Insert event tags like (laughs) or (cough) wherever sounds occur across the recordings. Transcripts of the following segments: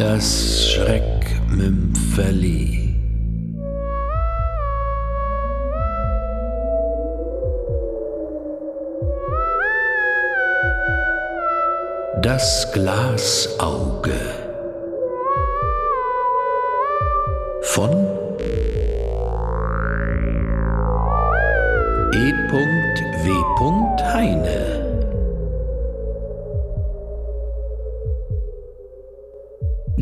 Das Schreckmümpferli. Das Glasauge von E.W. Heine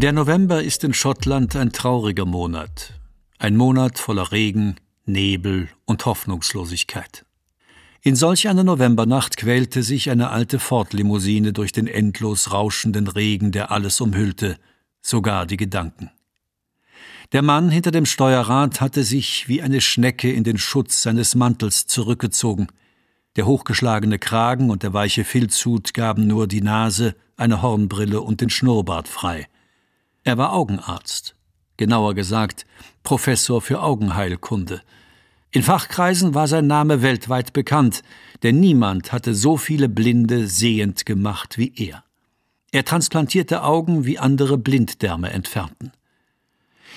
Der November ist in Schottland ein trauriger Monat. Ein Monat voller Regen, Nebel und Hoffnungslosigkeit. In solch einer Novembernacht quälte sich eine alte Ford-Limousine durch den endlos rauschenden Regen, der alles umhüllte, sogar die Gedanken. Der Mann hinter dem Steuerrad hatte sich wie eine Schnecke in den Schutz seines Mantels zurückgezogen. Der hochgeschlagene Kragen und der weiche Filzhut gaben nur die Nase, eine Hornbrille und den Schnurrbart frei. Er war Augenarzt, genauer gesagt Professor für Augenheilkunde. In Fachkreisen war sein Name weltweit bekannt, denn niemand hatte so viele Blinde sehend gemacht wie er. Er transplantierte Augen, wie andere Blinddärme entfernten.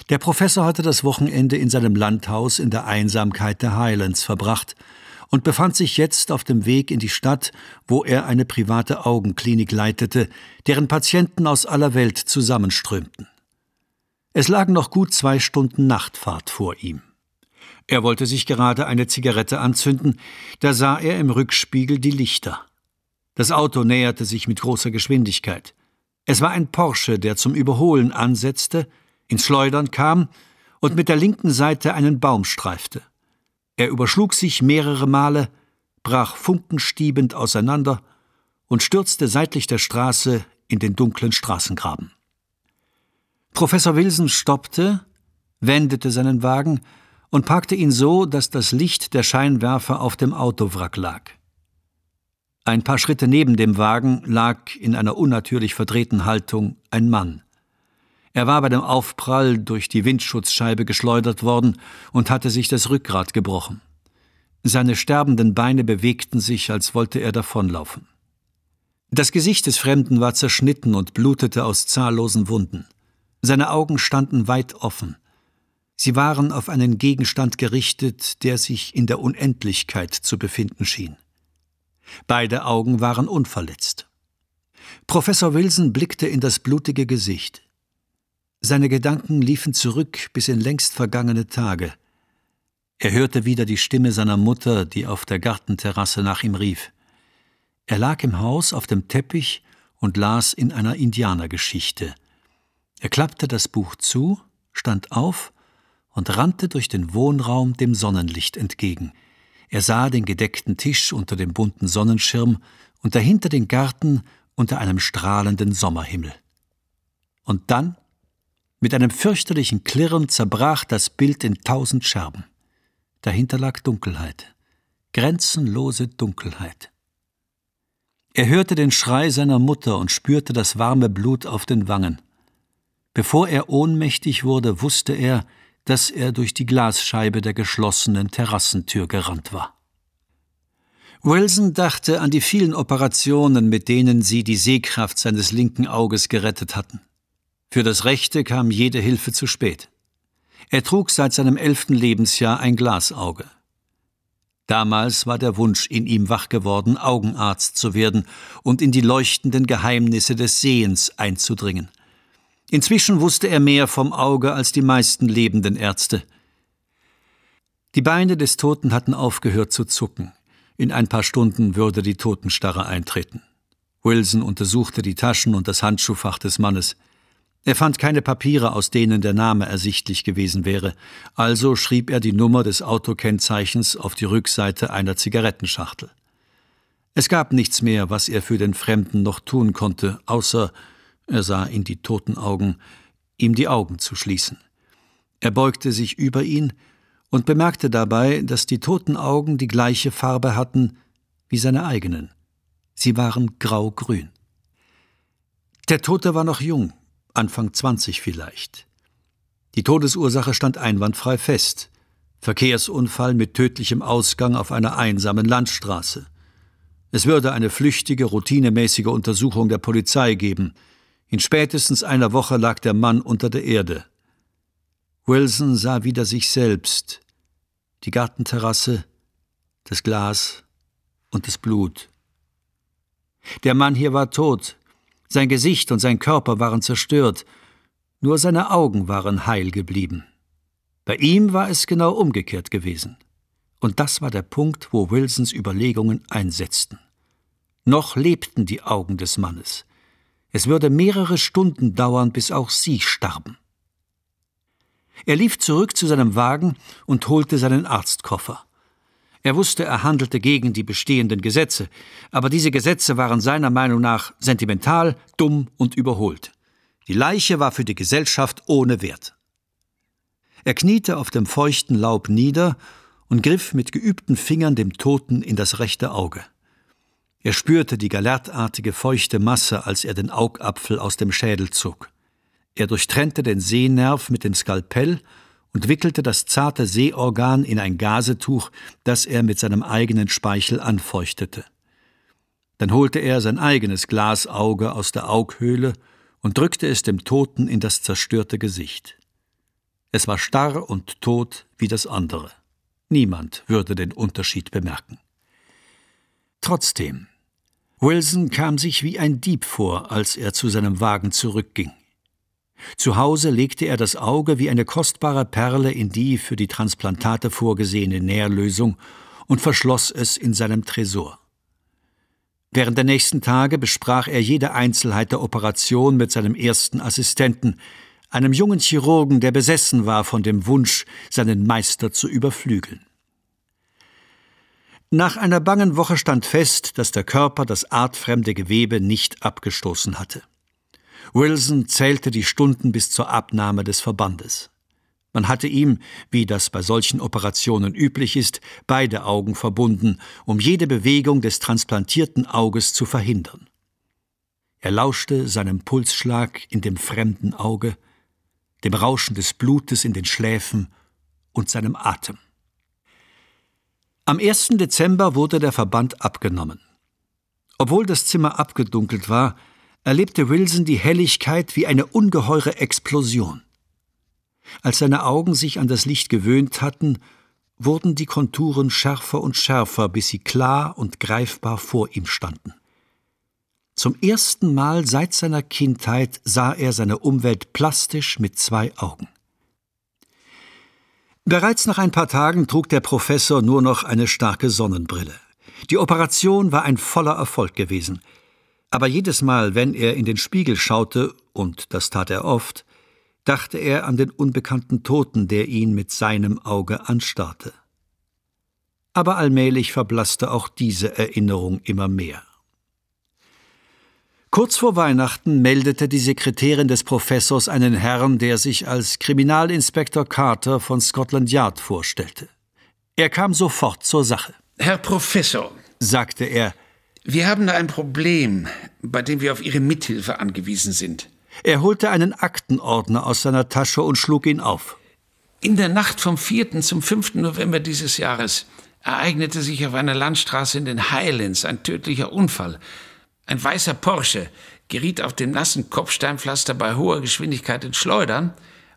Der Professor hatte das Wochenende in seinem Landhaus in der Einsamkeit der Highlands verbracht und befand sich jetzt auf dem Weg in die Stadt, wo er eine private Augenklinik leitete, deren Patienten aus aller Welt zusammenströmten. Es lagen noch gut zwei Stunden Nachtfahrt vor ihm. Er wollte sich gerade eine Zigarette anzünden, da sah er im Rückspiegel die Lichter. Das Auto näherte sich mit großer Geschwindigkeit. Es war ein Porsche, der zum Überholen ansetzte, ins Schleudern kam und mit der linken Seite einen Baum streifte. Er überschlug sich mehrere Male, brach funkenstiebend auseinander und stürzte seitlich der Straße in den dunklen Straßengraben. Professor Wilson stoppte, wendete seinen Wagen und parkte ihn so, dass das Licht der Scheinwerfer auf dem Autowrack lag. Ein paar Schritte neben dem Wagen lag in einer unnatürlich verdrehten Haltung ein Mann. Er war bei dem Aufprall durch die Windschutzscheibe geschleudert worden und hatte sich das Rückgrat gebrochen. Seine sterbenden Beine bewegten sich, als wollte er davonlaufen. Das Gesicht des Fremden war zerschnitten und blutete aus zahllosen Wunden. Seine Augen standen weit offen. Sie waren auf einen Gegenstand gerichtet, der sich in der Unendlichkeit zu befinden schien. Beide Augen waren unverletzt. Professor Wilson blickte in das blutige Gesicht. Seine Gedanken liefen zurück bis in längst vergangene Tage. Er hörte wieder die Stimme seiner Mutter, die auf der Gartenterrasse nach ihm rief. Er lag im Haus auf dem Teppich und las in einer Indianergeschichte. Er klappte das Buch zu, stand auf und rannte durch den Wohnraum dem Sonnenlicht entgegen. Er sah den gedeckten Tisch unter dem bunten Sonnenschirm und dahinter den Garten unter einem strahlenden Sommerhimmel. Und dann mit einem fürchterlichen Klirren zerbrach das Bild in tausend Scherben. Dahinter lag Dunkelheit, grenzenlose Dunkelheit. Er hörte den Schrei seiner Mutter und spürte das warme Blut auf den Wangen. Bevor er ohnmächtig wurde, wusste er, dass er durch die Glasscheibe der geschlossenen Terrassentür gerannt war. Wilson dachte an die vielen Operationen, mit denen sie die Sehkraft seines linken Auges gerettet hatten. Für das Rechte kam jede Hilfe zu spät. Er trug seit seinem elften Lebensjahr ein Glasauge. Damals war der Wunsch in ihm wach geworden, Augenarzt zu werden und in die leuchtenden Geheimnisse des Sehens einzudringen. Inzwischen wusste er mehr vom Auge als die meisten lebenden Ärzte. Die Beine des Toten hatten aufgehört zu zucken. In ein paar Stunden würde die Totenstarre eintreten. Wilson untersuchte die Taschen und das Handschuhfach des Mannes. Er fand keine Papiere, aus denen der Name ersichtlich gewesen wäre, also schrieb er die Nummer des Autokennzeichens auf die Rückseite einer Zigarettenschachtel. Es gab nichts mehr, was er für den Fremden noch tun konnte, außer, er sah in die toten Augen, ihm die Augen zu schließen. Er beugte sich über ihn und bemerkte dabei, dass die toten Augen die gleiche Farbe hatten wie seine eigenen. Sie waren grau-grün. Der Tote war noch jung, Anfang 20 vielleicht. Die Todesursache stand einwandfrei fest. Verkehrsunfall mit tödlichem Ausgang auf einer einsamen Landstraße. Es würde eine flüchtige, routinemäßige Untersuchung der Polizei geben. In spätestens einer Woche lag der Mann unter der Erde. Wilson sah wieder sich selbst, die Gartenterrasse, das Glas und das Blut. Der Mann hier war tot, sein Gesicht und sein Körper waren zerstört, nur seine Augen waren heil geblieben. Bei ihm war es genau umgekehrt gewesen. Und das war der Punkt, wo Wilsons Überlegungen einsetzten. Noch lebten die Augen des Mannes. Es würde mehrere Stunden dauern, bis auch sie starben. Er lief zurück zu seinem Wagen und holte seinen Arztkoffer. Er wusste, er handelte gegen die bestehenden Gesetze, aber diese Gesetze waren seiner Meinung nach sentimental, dumm und überholt. Die Leiche war für die Gesellschaft ohne Wert. Er kniete auf dem feuchten Laub nieder und griff mit geübten Fingern dem Toten in das rechte Auge. Er spürte die galertartige feuchte Masse, als er den Augapfel aus dem Schädel zog. Er durchtrennte den Sehnerv mit dem Skalpell und wickelte das zarte Sehorgan in ein Gasetuch, das er mit seinem eigenen Speichel anfeuchtete. Dann holte er sein eigenes Glasauge aus der Aughöhle und drückte es dem Toten in das zerstörte Gesicht. Es war starr und tot wie das andere. Niemand würde den Unterschied bemerken. Trotzdem, Wilson kam sich wie ein Dieb vor, als er zu seinem Wagen zurückging. Zu Hause legte er das Auge wie eine kostbare Perle in die für die Transplantate vorgesehene Nährlösung und verschloss es in seinem Tresor. Während der nächsten Tage besprach er jede Einzelheit der Operation mit seinem ersten Assistenten, einem jungen Chirurgen, der besessen war von dem Wunsch, seinen Meister zu überflügeln. Nach einer bangen Woche stand fest, dass der Körper das artfremde Gewebe nicht abgestoßen hatte. Wilson zählte die Stunden bis zur Abnahme des Verbandes. Man hatte ihm, wie das bei solchen Operationen üblich ist, beide Augen verbunden, um jede Bewegung des transplantierten Auges zu verhindern. Er lauschte seinem Pulsschlag in dem fremden Auge, dem Rauschen des Blutes in den Schläfen und seinem Atem. Am 1. Dezember wurde der Verband abgenommen. Obwohl das Zimmer abgedunkelt war, erlebte Wilson die Helligkeit wie eine ungeheure Explosion. Als seine Augen sich an das Licht gewöhnt hatten, wurden die Konturen schärfer und schärfer, bis sie klar und greifbar vor ihm standen. Zum ersten Mal seit seiner Kindheit sah er seine Umwelt plastisch mit zwei Augen. Bereits nach ein paar Tagen trug der Professor nur noch eine starke Sonnenbrille. Die Operation war ein voller Erfolg gewesen. Aber jedes Mal, wenn er in den Spiegel schaute, und das tat er oft, dachte er an den unbekannten Toten, der ihn mit seinem Auge anstarrte. Aber allmählich verblasste auch diese Erinnerung immer mehr. Kurz vor Weihnachten meldete die Sekretärin des Professors einen Herrn, der sich als Kriminalinspektor Carter von Scotland Yard vorstellte. Er kam sofort zur Sache. Herr Professor, sagte er, wir haben da ein Problem, bei dem wir auf Ihre Mithilfe angewiesen sind. Er holte einen Aktenordner aus seiner Tasche und schlug ihn auf. In der Nacht vom 4. zum 5. November dieses Jahres ereignete sich auf einer Landstraße in den Highlands ein tödlicher Unfall. Ein weißer Porsche geriet auf dem nassen Kopfsteinpflaster bei hoher Geschwindigkeit ins Schleudern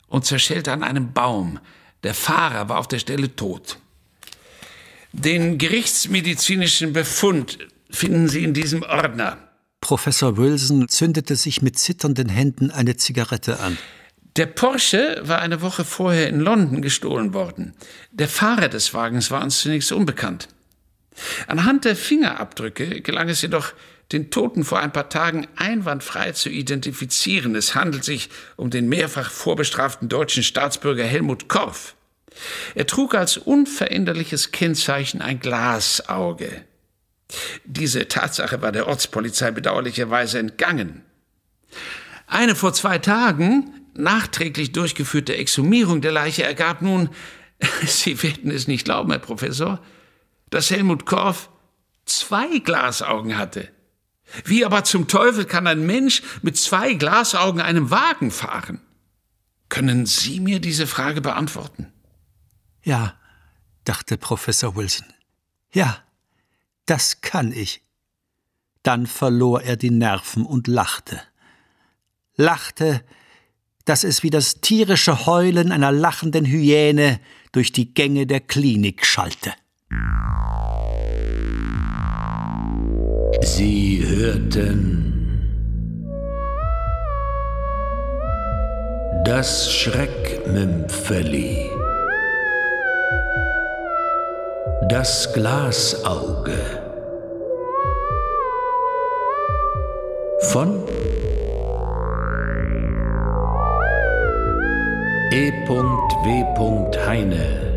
und zerschellte an einem Baum. Der Fahrer war auf der Stelle tot. Den gerichtsmedizinischen Befund finden Sie in diesem Ordner. Professor Wilson zündete sich mit zitternden Händen eine Zigarette an. Der Porsche war eine Woche vorher in London gestohlen worden. Der Fahrer des Wagens war uns zunächst unbekannt. Anhand der Fingerabdrücke gelang es jedoch, den Toten vor ein paar Tagen einwandfrei zu identifizieren. Es handelt sich um den mehrfach vorbestraften deutschen Staatsbürger Helmut Korff. Er trug als unveränderliches Kennzeichen ein Glasauge. Diese Tatsache war der Ortspolizei bedauerlicherweise entgangen. Eine vor zwei Tagen nachträglich durchgeführte Exhumierung der Leiche ergab nun, (laughs) Sie werden es nicht glauben, Herr Professor, dass Helmut Korff zwei Glasaugen hatte. Wie aber zum Teufel kann ein Mensch mit zwei Glasaugen einem Wagen fahren? Können Sie mir diese Frage beantworten? Ja, dachte Professor Wilson. Ja, das kann ich. Dann verlor er die Nerven und lachte. lachte, dass es wie das tierische Heulen einer lachenden Hyäne durch die Gänge der Klinik schallte. Sie hörten das Schreckmümpfeli, das Glasauge. Von E.W. Heine